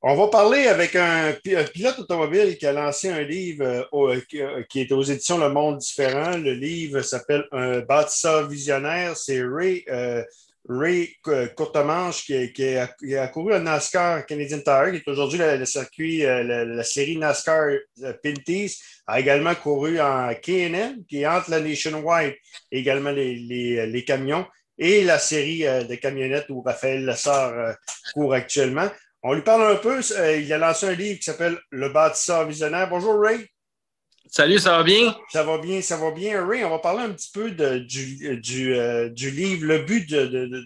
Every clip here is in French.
On va parler avec un, pilote automobile qui a lancé un livre euh, euh, qui est aux éditions Le Monde Différent. Le livre s'appelle Un bâtisseur visionnaire. C'est Ray, euh, Ray Courtemanche qui, a, couru à NASCAR Canadian Tire, qui est aujourd'hui le, circuit, la, série NASCAR Pinties, a également couru en KNN, qui est entre la Nationwide et également les, camions, et la série de camionnettes où Raphaël Lessard court actuellement. On lui parle un peu. Euh, il a lancé un livre qui s'appelle Le bâtisseur visionnaire. Bonjour, Ray. Salut, ça va bien? Ça va bien, ça va bien. Ray, on va parler un petit peu du, euh, du, livre, le but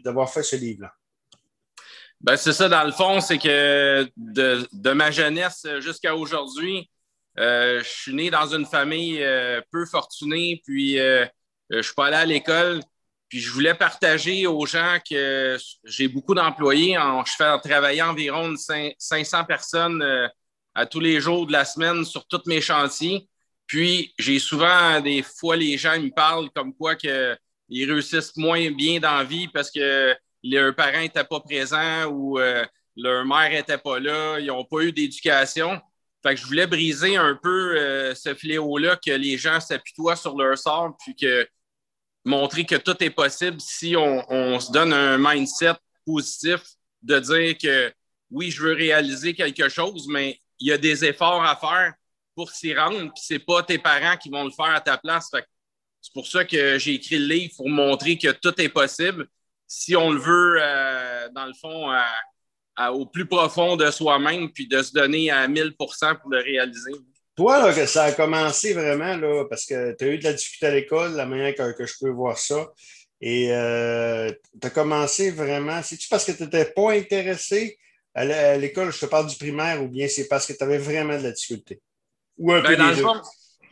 d'avoir fait ce livre-là. Ben, c'est ça, dans le fond, c'est que de, ma jeunesse jusqu'à aujourd'hui, euh, je suis né dans une famille peu fortunée, puis je ne suis pas allé à l'école. Puis je voulais partager aux gens que j'ai beaucoup d'employés. Je fais travailler environ 500 personnes euh, à tous les jours de la semaine sur tous mes chantiers. Puis j'ai souvent des fois les gens me parlent comme quoi que ils réussissent moins bien dans la vie parce que leurs parents n'étaient pas présents ou euh, leur mère n'était pas là, ils n'ont pas eu d'éducation. Fait que je voulais briser un peu euh, ce fléau-là, que les gens s'apitoient sur leur sort, puis que montrer que tout est possible si on, se donne un mindset positif de dire que oui, je veux réaliser quelque chose, mais il y a des efforts à faire pour s'y rendre, puis c'est pas tes parents qui vont le faire à ta place. C'est pour ça que j'ai écrit le livre pour montrer que tout est possible si on le veut, euh, dans le fond, au plus profond de soi-même, puis de se donner à 1000% pour le réaliser. Toi, que ça a commencé vraiment, là, parce que tu as eu de la difficulté à l'école, la manière que, je peux voir ça. Et euh, tu as commencé vraiment. C'est-tu parce que tu n'étais pas intéressé à l'école, je te parle du primaire, ou bien c'est parce que tu avais vraiment de la difficulté? Ou un ben, peu dans, le fond,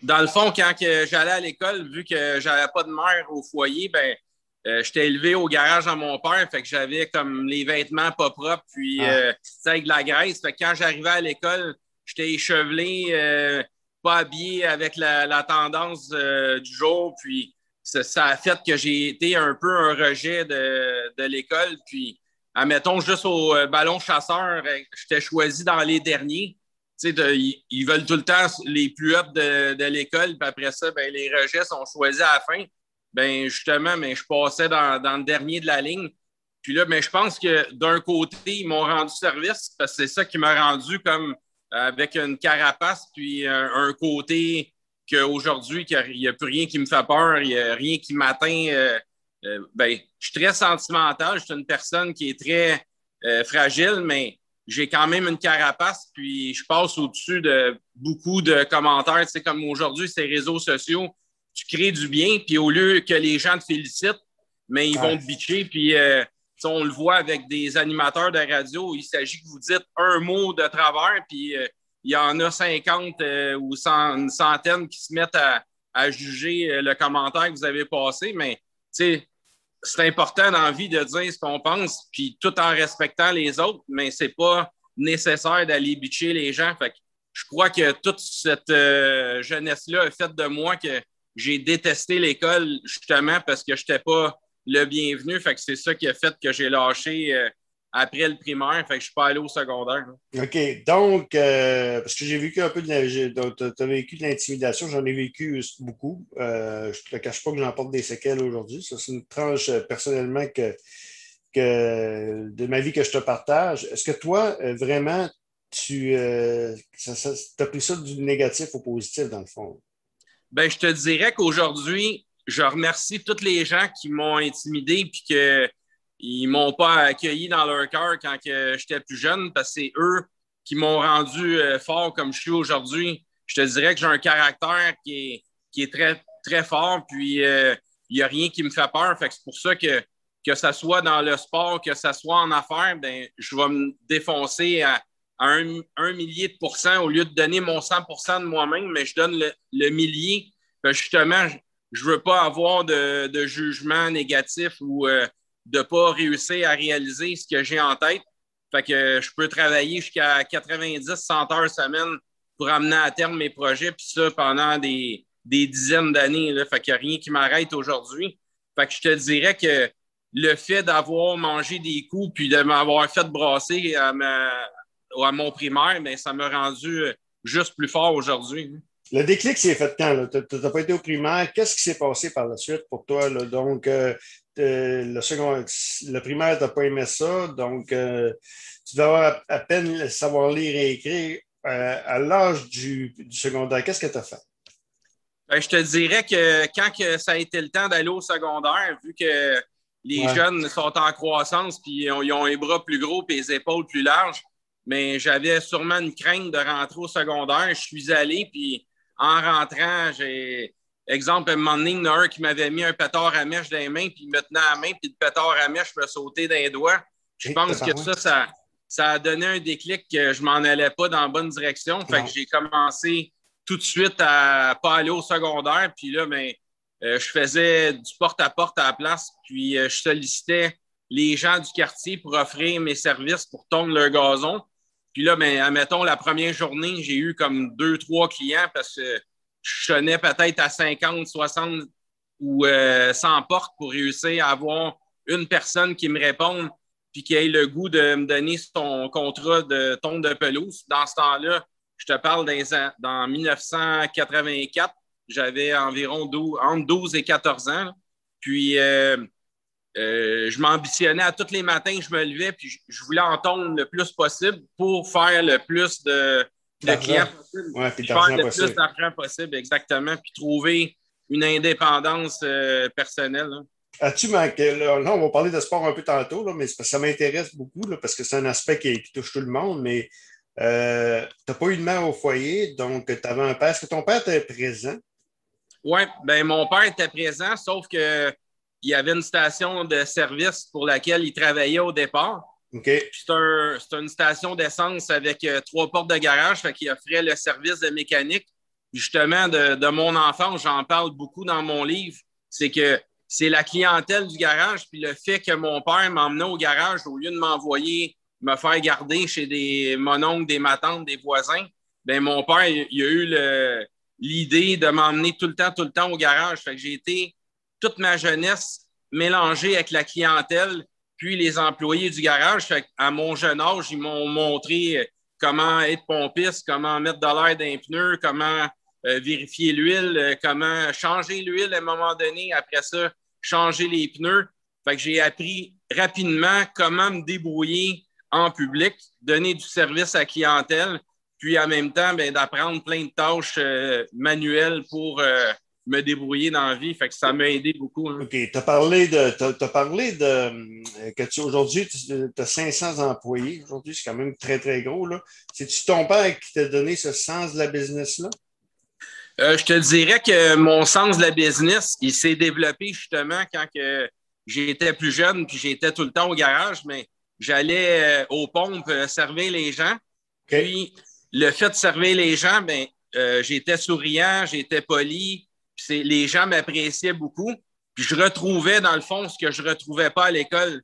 dans le fond, quand j'allais à l'école, vu que j'avais pas de mère au foyer, ben, euh, j'étais élevé au garage à mon père, fait que j'avais comme les vêtements pas propres, puis ah. euh, avec de la graisse. Fait que quand j'arrivais à l'école, j'étais échevelé, euh, pas habillé avec la, tendance euh, du jour. Puis ça, a fait que j'ai été un peu un rejet de, l'école. Puis, admettons, juste au euh, ballon chasseur, j'étais choisi dans les derniers. ils, veulent tout le temps les plus hauts de, l'école, puis après ça, ben, les rejets sont choisis à la fin. Ben, justement, je passais dans, le dernier de la ligne. Puis là, mais je pense que d'un côté, ils m'ont rendu service parce que c'est ça qui m'a rendu comme avec une carapace, puis un, côté qu'aujourd'hui, il n'y a, plus rien qui me fait peur, il n'y a rien qui m'atteint. Euh, euh, ben, je suis très sentimental, je suis une personne qui est très euh, fragile, mais j'ai quand même une carapace, puis je passe au-dessus de beaucoup de commentaires. Tu sais, comme aujourd'hui, ces réseaux sociaux, tu crées du bien, puis au lieu que les gens te félicitent, mais ils vont te bitcher, puis on le voit avec des animateurs de radio, il s'agit que vous dites un mot de travers, puis euh, il y en a 50 euh, ou une centaine qui se mettent à, juger euh, le commentaire que vous avez passé, mais c'est important dans la vie de dire ce qu'on pense, puis tout en respectant les autres, mais c'est pas nécessaire d'aller bitcher les gens. Fait je crois que toute cette jeunesse-là a fait de moi que j'ai détesté l'école justement parce que je n'étais pas le bienvenu. Fait que c'est ça qui a fait que j'ai lâché euh, après le primaire. Fait que je suis pas allé au secondaire. OK. Donc, euh, parce que j'ai vécu un peu de Tu as vécu de l'intimidation, j'en ai vécu beaucoup. Euh, je ne te cache pas que j'en porte des séquelles aujourd'hui. Ça, c'est une tranche personnellement que, que, de ma vie que je te partage. Est-ce que toi, vraiment, tu as pris ça du négatif au positif, dans le fond? Ben, je te dirais qu'aujourd'hui, je remercie tous les gens qui m'ont intimidé et qu'ils ne m'ont pas accueilli dans leur cœur quand j'étais plus jeune parce que c'est eux qui m'ont rendu euh, fort comme je suis aujourd'hui. Je te dirais que j'ai un caractère qui est, très, très fort, puis euh, il n'y a rien qui me fait peur. c'est pour ça que, que ce soit dans le sport, que ce soit en affaires, ben, je vais me défoncer à, un, millier de pourcents au lieu de donner mon 100% de moi-même, mais je donne le, millier. justement, je veux pas avoir de, jugement négatif ou euh, de pas réussir à réaliser ce que j'ai en tête. Fait que je peux travailler jusqu'à 90-100 heures semaine pour amener à terme mes projets, puis ça pendant des, dizaines d'années. Fait qu'il n'y a rien qui m'arrête aujourd'hui. Fait que je te dirais que le fait d'avoir mangé des coups puis de m'avoir fait brasser à mon primaire, mais ça m'a rendu juste plus fort aujourd'hui. Le déclic s'est fait quand? Tu n'as pas été au primaire. Qu'est-ce qui s'est passé par la suite pour toi? Donc, euh, le, second, le primaire, tu n'as pas aimé ça. Donc, euh, tu dois avoir à, peine savoir lire et écrire. Euh, à l'âge du, secondaire, qu'est-ce que tu as fait? Ben, je te dirais que quand que ça a été le temps d'aller au secondaire, vu que les jeunes sont en croissance, puis ils ont, les bras plus gros et les épaules plus larges, mais j'avais sûrement une crainte de rentrer au secondaire. Je suis allé, puis en rentrant, j'ai. Exemple, un moment donné, il y en a un qui m'avait mis un pétard à mèche dans les mains, puis il me tenait à la main, puis le pétard à mèche me sautait dans les doigts. Je pense que ça, ça, a donné un déclic que je m'en allais pas dans la bonne direction. Fait que j'ai commencé tout de suite à pas aller au secondaire. Puis là, ben, euh, je faisais du porte-à-porte -à, la place, puis euh, je sollicitais les gens du quartier pour offrir mes services pour tondre leur gazon. Puis là, ben, admettons, la première journée, j'ai eu comme deux, trois clients parce que je sonnais peut-être à 50, 60 ou 100 euh, portes pour réussir à avoir une personne qui me réponde puis qui ait le goût de me donner son contrat de tonte de pelouse. Dans ce temps-là, je te parle dans, dans 1984, j'avais environ 12, entre 12 et 14 ans. Puis, euh, euh, je m'ambitionnais à tous les matins, je me levais, puis je, voulais entendre le plus possible pour faire le plus de, clients possible. Ouais, puis faire le plus d'argent possible, exactement, puis trouver une indépendance euh, personnelle. As-tu manqué? Là, on va parler de sport un peu tantôt, là, mais ça m'intéresse beaucoup parce que c'est un aspect qui, touche tout le monde, mais euh, tu n'as pas eu de mère au foyer, donc tu avais un père. Est-ce que ton père était présent? Oui, ben mon père était présent, sauf que il y avait une station de service pour laquelle il travaillait au départ. Okay. C'est un, une station d'essence avec euh, trois portes de garage, fait qu'il offrait le service de mécanique. Justement, de, de mon enfance, j'en parle beaucoup dans mon livre, c'est que c'est la clientèle du garage, puis le fait que mon père m'emmenait au garage au lieu de m'envoyer me faire garder chez des mononcles, des matantes, des voisins, ben mon père, il, il a eu l'idée de m'emmener tout le temps, tout le temps au garage. Fait que j'ai été toute ma jeunesse mélangée avec la clientèle, puis les employés du garage. à mon jeune âge, ils m'ont montré comment être pompiste, comment mettre de l'air dans les pneus, comment euh, vérifier l'huile, euh, comment changer l'huile à un moment donné. Après ça, changer les pneus. Fait que j'ai appris rapidement comment me débrouiller en public, donner du service à la clientèle, puis en même temps, ben, d'apprendre plein de tâches euh, manuelles pour me débrouiller dans la vie. Fait que ça m'a aidé beaucoup. Hein. OK. Tu as parlé de. parlé de euh, que tu aujourd'hui, tu as 500 employés. Aujourd'hui, c'est quand même très, très gros. C'est-tu ton père qui t'a donné ce sens de la business-là? Euh, je te dirais que mon sens de la business, il s'est développé justement quand que j'étais plus jeune, puis j'étais tout le temps au garage, mais j'allais euh, aux pompes servir les gens. Puis le fait de servir les gens, ben, j'étais souriant, j'étais poli, les gens m'appréciaient beaucoup. Je retrouvais, dans le fond, ce que je ne retrouvais pas à l'école.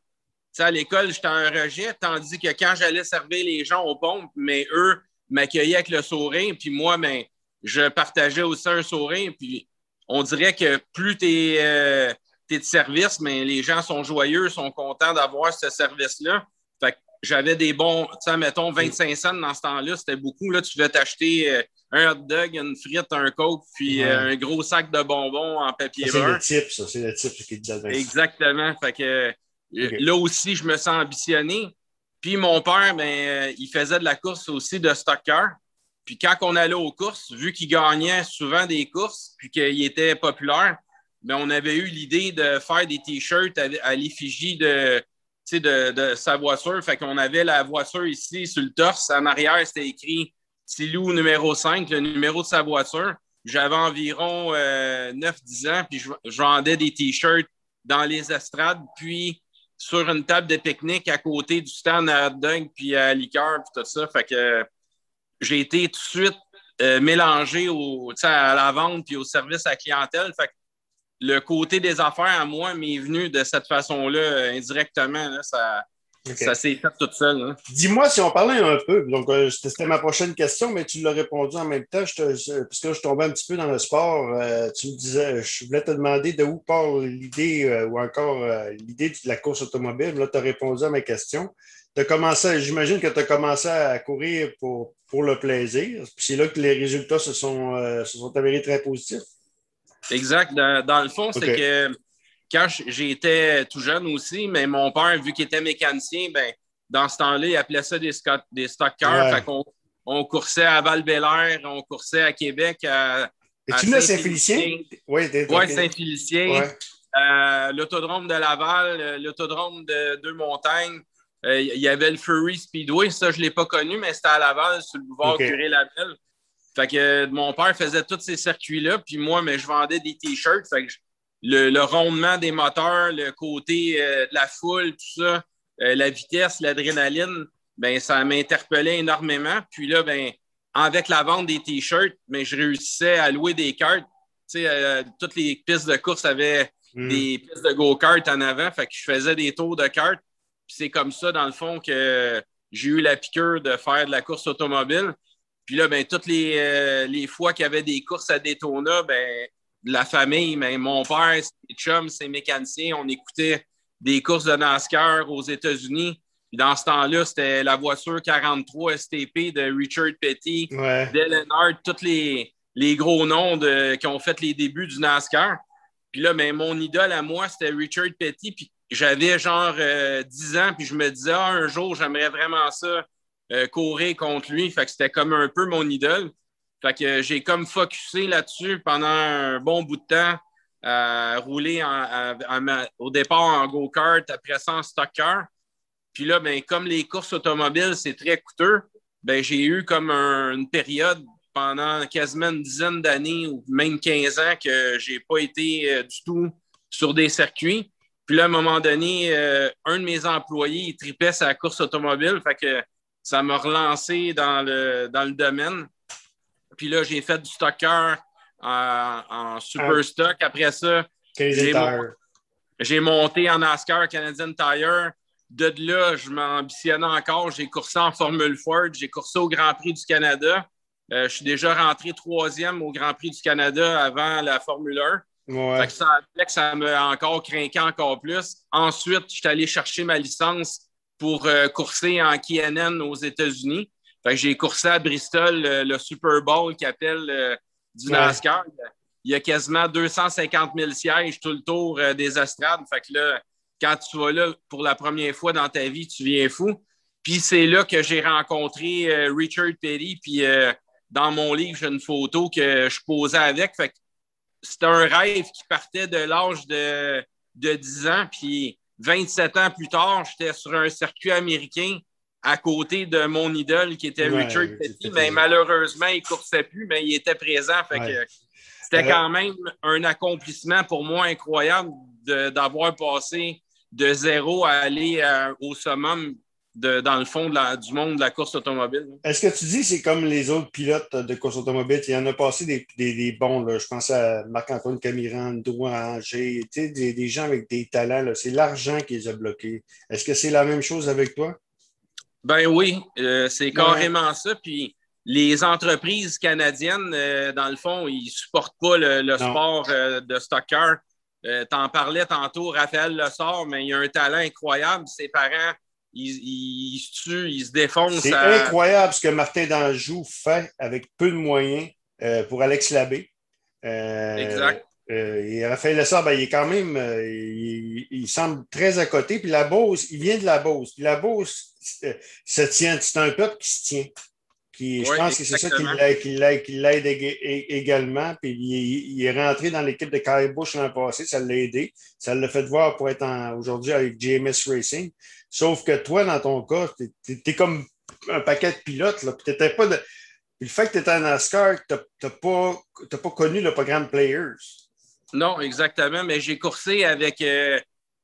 à l'école, j'étais un rejet, tandis que quand j'allais servir les gens aux pompes, mais eux m'accueillaient avec le sourire, puis moi, ben, je partageais aussi un sourire. Puis on dirait que plus tu es, euh, de service, mais les gens sont joyeux, sont contents d'avoir ce service-là. Fait j'avais des bons, tu sais, mettons 25 cents dans ce temps-là, c'était beaucoup. Là, tu veux t'acheter euh, un hot dog, une frite, un coke, puis euh, un gros sac de bonbons en papier. C'est le type, ça. C'est le type qui te donne. Exactement. Fait que euh, là aussi, je me sens ambitionné. Puis mon père, ben, il faisait de la course aussi de stocker. Puis quand on allait aux courses, vu qu'il gagnait souvent des courses, puis qu'il était populaire, ben, on avait eu l'idée de faire des t-shirts à l'effigie de, de, de, sa voiture. Fait qu'on avait la voiture ici sur le torse. En arrière, c'était écrit Tilou numéro 5, le numéro de sa voiture. J'avais environ 9-10 euh, ans, puis je, vendais des T-shirts dans les estrades, puis sur une table de pique-nique à côté du stand à hot dog, puis à liqueur, puis tout ça. Fait que j'ai été tout de suite euh, mélangé au, à la vente puis au service à la clientèle. Fait que le côté des affaires à moi m'est venu de cette façon-là, euh, indirectement. ça, Ça s'est fait tout seul. Hein. Dis-moi si on parlait un peu. Donc, euh, c'était ma prochaine question, mais tu l'as répondu en même temps. Je parce que je tombais un petit peu dans le sport. Euh, tu me disais, je voulais te demander de où part l'idée euh, ou encore l'idée de la course automobile. Là, tu as répondu à ma question. j'imagine que tu as commencé à courir pour, pour le plaisir. Puis c'est là que les résultats se sont, se sont avérés très positifs. Exact. Dans, le fond, c'est que quand j'étais tout jeune aussi, mais mon père, vu qu'il était mécanicien, ben, dans ce temps-là, il appelait ça des, des stockers. on, coursait à val on coursait à Québec. À, tu à Saint-Félicien? oui, ouais, Saint-Félicien. Euh, l'autodrome de Laval, euh, l'autodrome de Deux-Montagnes. Euh, il y avait le Furry Speedway. Ça, je ne l'ai pas connu, mais c'était à Laval, sur le boulevard okay. Curé-Labelle. Fait que mon père faisait tous ces circuits-là, puis moi, mais je vendais des t-shirts. Fait que le, rondement des moteurs, le côté euh, de la foule, tout ça, euh, la vitesse, l'adrénaline, ben, ça m'interpellait énormément. Puis là, ben, avec la vente des T-shirts, ben, je réussissais à louer des cartes. Euh, toutes les pistes de course avaient hmm. des pistes de go-kart en avant. Fait que je faisais des tours de cartes. Puis c'est comme ça, dans le fond, que j'ai eu la piqûre de faire de la course automobile. Puis là, ben, toutes les, les fois qu'il y avait des courses à Daytona, ben, la famille, mais mon père, c'est chum, c'est mécanicien. On écoutait des courses de NASCAR aux États-Unis. Dans ce temps-là, c'était la voiture 43 STP de Richard Petty, ouais. Dale tous les, les, gros noms qui ont fait les débuts du NASCAR. Puis là, ben, mon idole à moi, c'était Richard Petty. Puis j'avais genre 10 euh, ans, puis je me disais, ah, un jour, j'aimerais vraiment ça, euh, courir contre lui. Fait que c'était comme un peu mon idole. Fait que j'ai comme focusé là-dessus pendant un bon bout de temps, à rouler au départ en go-kart, après ça en stock car. Puis là, ben, comme les courses automobiles, c'est très coûteux, ben, j'ai eu comme une période pendant quasiment une dizaine d'années ou même 15 ans que j'ai pas été euh, du tout sur des circuits. Puis là, à un moment donné, euh, un de mes employés, il tripait sa course automobile. Fait que ça m'a relancé dans le, dans le domaine. Puis là, j'ai fait du stocker en, super ah. stock. Après ça, j'ai monté en NASCAR Canadian Tire. De là, je m'ambitionnais encore. J'ai coursé en Formule Ford. J'ai coursé au Grand Prix du Canada. Euh, je suis déjà rentré troisième au Grand Prix du Canada avant la Formule 1. Fait que ça, ça m'a encore craqué encore plus. Ensuite, je suis allé chercher ma licence pour euh, courser en KNN aux États-Unis j'ai coursé à Bristol le, Super Bowl qui appelle euh, du NASCAR. Il y a quasiment 250 000 sièges tout le tour euh, des estrades. Fait que là, quand tu vas là pour la première fois dans ta vie, tu viens fou. Puis c'est là que j'ai rencontré euh, Richard Petty. Puis dans mon livre, j'ai une photo que je posais avec. Fait c'était un rêve qui partait de l'âge de, de 10 ans. Puis 27 ans plus tard, j'étais sur un circuit américain à côté de mon idole qui était Richard Petty, mais malheureusement, il ne coursait plus, mais il était présent. c'était quand même un accomplissement pour moi incroyable d'avoir passé de zéro à aller euh, au summum dans le fond du monde de la course automobile. Est-ce que tu dis que c'est comme les autres pilotes de course automobile? Il y en a passé des, bons. Je pense à Marc-Antoine Camiran, Drouin Angers, des, des gens avec des talents. C'est l'argent qui les a bloqués. Est-ce que c'est la même chose avec toi? Ben oui, euh, c'est carrément ça. Puis les entreprises canadiennes, euh, dans le fond, ils ne supportent pas le, sport euh, de stocker. tu en parlais tantôt, Raphaël le sort, mais il a un talent incroyable. Ses parents, ils, se tuent, ils se défoncent. C'est incroyable ce que Martin Danjou fait avec peu de moyens pour Alex Labbé. exact. Et Raphaël Lessard, ben, il est quand même, il, semble très à côté. Puis la Beauce, il vient de la Beauce. Puis la Beauce, se tient. C'est un peuple qui se tient. Qui, je pense que c'est ça qui l'aide, également. Puis il, est rentré dans l'équipe de Kyle Busch l'an passé, ça l'a aidé. Ça l'a fait voir pour être aujourd'hui avec JMS Racing. Sauf que toi, dans ton cas, tu es, comme un paquet de pilotes. Là, puis pas de... le fait que tu étais en NASCAR, tu n'as pas, pas connu le programme Players. Non, exactement. Mais j'ai coursé avec. Euh,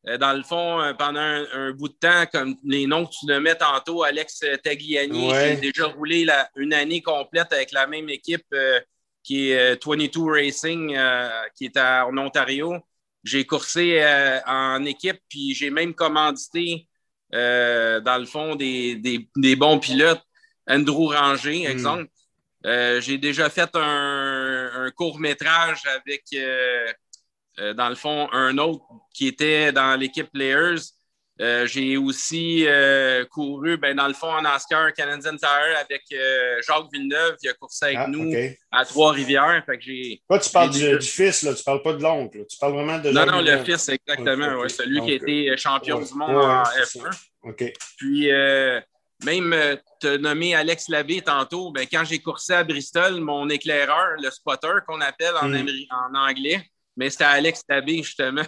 euh, dans le fond, euh, pendant un, bout de temps, comme les noms que tu nommais tantôt, Alex Tagliani, j'ai déjà roulé une année complète avec la même équipe euh, qui est 22 Racing, qui est en Ontario. J'ai coursé en équipe, puis j'ai même commandité dans le fond, des, des, bons pilotes. Andrew Ranger, hmm. exemple. J'ai déjà fait un, un court métrage avec, dans le fond, un autre qui était dans l'équipe Players. Euh, j'ai aussi euh, couru, ben, dans le fond, en NASCAR Canadian Tire avec euh, Jacques Villeneuve. Il a coursé avec ah, nous à Trois-Rivières. Toi, tu parles du, fils, là, tu parles pas de l'oncle. Tu parles vraiment de Non, non, le fils, exactement. celui qui a été champion du monde en F1. Puis, même te nommer Alex Labbé tantôt, ben, quand j'ai coursé à Bristol, mon éclaireur, le spotter qu'on appelle en, hmm. en anglais, mais c'était Alex Labbé, justement.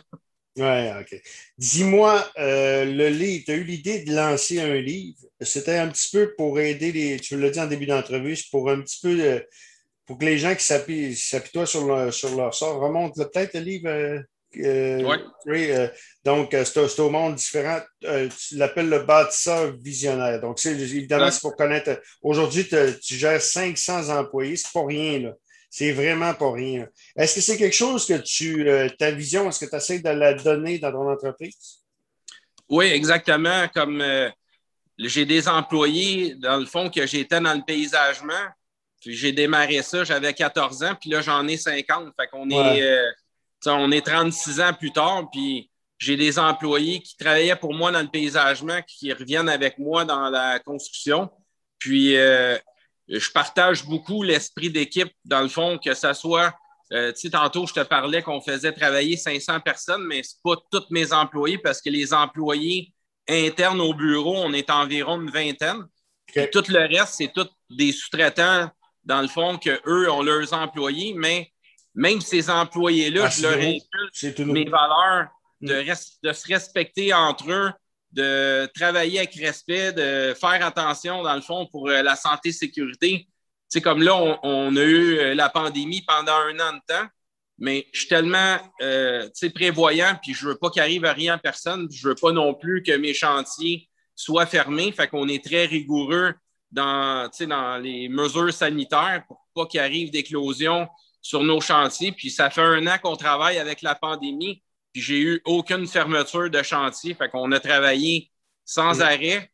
Oui, OK. Dis-moi, euh, le livre, tu as eu l'idée de lancer un livre? C'était un petit peu pour aider les. Tu l'as dit en début d'entrevue, c'est pour un petit peu. Euh, pour que les gens qui s'appuient sur, sur leur sort remontent peut-être le livre. Euh, oui. donc, c'est au monde différent. tu l'appelles le bâtisseur visionnaire. Donc, c'est évidemment, c'est pour connaître. Aujourd'hui, tu gères 500 employés. C'est pas rien, là. C'est vraiment pas rien. Est-ce que c'est quelque chose que tu, euh, ta vision, est-ce que tu essaies de la donner dans ton entreprise? Oui, exactement. Comme euh, j'ai des employés, dans le fond, que j'étais dans le paysagement. Puis j'ai démarré ça, j'avais 14 ans, puis là, j'en ai 50. Fait qu'on est, euh, on est 36 ans plus tard, puis j'ai des employés qui travaillaient pour moi dans le paysagement, qui reviennent avec moi dans la construction. Puis je partage beaucoup l'esprit d'équipe, dans le fond, que ce soit, euh, tu sais, tantôt, je te parlais qu'on faisait travailler 500 personnes, mais ce pas tous mes employés parce que les employés internes au bureau, on est environ une vingtaine. Et tout le reste, c'est tous des sous-traitants, dans le fond, qu'eux ont leurs employés, mais même ces employés-là, ah, je leur inculque mes valeurs de, mm. de se respecter entre eux, de travailler avec respect, de faire attention, dans le fond, pour euh, la santé et sécurité. C'est comme là, on, a eu euh, la pandémie pendant un an de temps, mais je suis tellement euh, prévoyant, puis je veux pas qu'il arrive à rien à personne, je veux pas non plus que mes chantiers soient fermés. Fait qu'on est très rigoureux dans, dans les mesures sanitaires pour pas qu'il arrive d'éclosion sur nos chantiers. Puis ça fait un an qu'on travaille avec la pandémie. Puis j'ai eu aucune fermeture de chantier. Fait qu'on a travaillé sans arrêt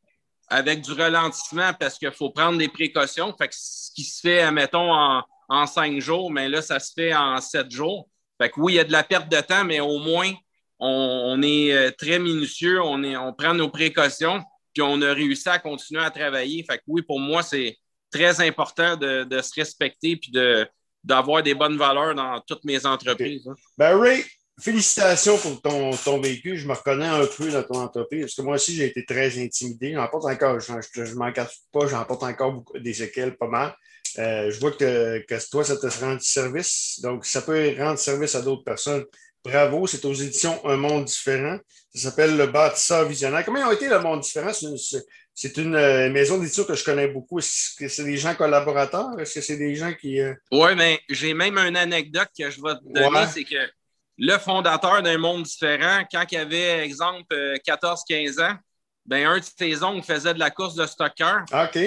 avec du ralentissement parce qu'il faut prendre des précautions. Fait que ce qui se fait, admettons, en, en cinq jours, mais là, ça se fait en sept jours. Fait que oui, il y a de la perte de temps, mais au moins, on, est euh, très minutieux, on, est, on prend nos précautions, puis on a réussi à continuer à travailler. Fait que oui, pour moi, c'est très important de, de se respecter puis de, d'avoir des bonnes valeurs dans toutes mes entreprises. Hein. Ben, Ray, félicitations pour ton, ton vécu. Je me reconnais un peu dans ton entreprise parce que moi aussi, j'ai été très intimidé. J'en porte encore, je ne m'en cache pas, j'en porte encore beaucoup, des séquelles, pas mal. Euh, je vois que, que, toi, ça te rend service. Donc, ça peut rendre service à d'autres personnes. Bravo, c'est aux éditions Un Monde Différent. Ça s'appelle Le Bâtisseur Visionnaire. Comment ont été Le Monde Différent? C'est une, euh, maison d'édition que je connais beaucoup. Est-ce que c'est des gens collaborateurs? Est-ce que c'est des gens qui. Euh, Oui, mais j'ai même une anecdote que je vais te donner. C'est que le fondateur d'un monde différent, quand il avait, exemple, 14-15 euh, ans, ben, un de ses oncles faisait de la course de stocker. OK.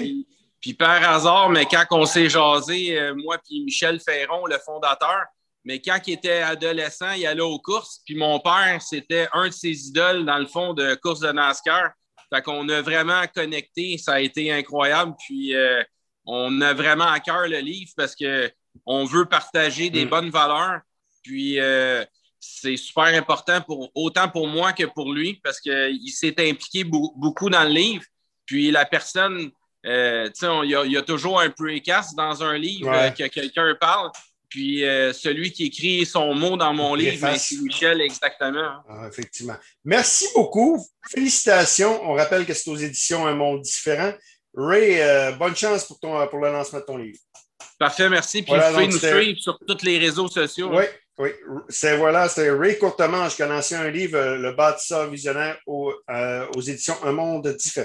Puis, par hasard, mais quand on s'est jasé, moi puis Michel Ferron, le fondateur, mais quand il était adolescent, il allait aux courses. Puis mon père, c'était un de ses idoles dans le fond de course de NASCAR. Fait qu'on a vraiment connecté. Ça a été incroyable. Puis euh, on a vraiment à cœur le livre parce qu'on veut partager des mm. bonnes valeurs. Puis c'est super important pour autant pour moi que pour lui parce qu'il s'est impliqué beaucoup dans le livre. Puis la personne, euh, il y, a toujours un précast dans un livre euh, que quelqu'un parle. Puis euh, celui qui écrit son mot dans mon livre, c'est Michel, exactement. Ah, effectivement. Merci beaucoup. Félicitations. On rappelle que c'est aux éditions Un Monde Différent. Ray, bonne chance pour, ton, pour le lancement de ton livre. Parfait, merci. Puis vous pouvez nous suivre sur tous les réseaux sociaux. Oui, oui, c'est voilà, c'était Ray Courtemanche qui a lancé un livre, Le bâtisseur visionnaire aux, euh, aux éditions Un monde différent.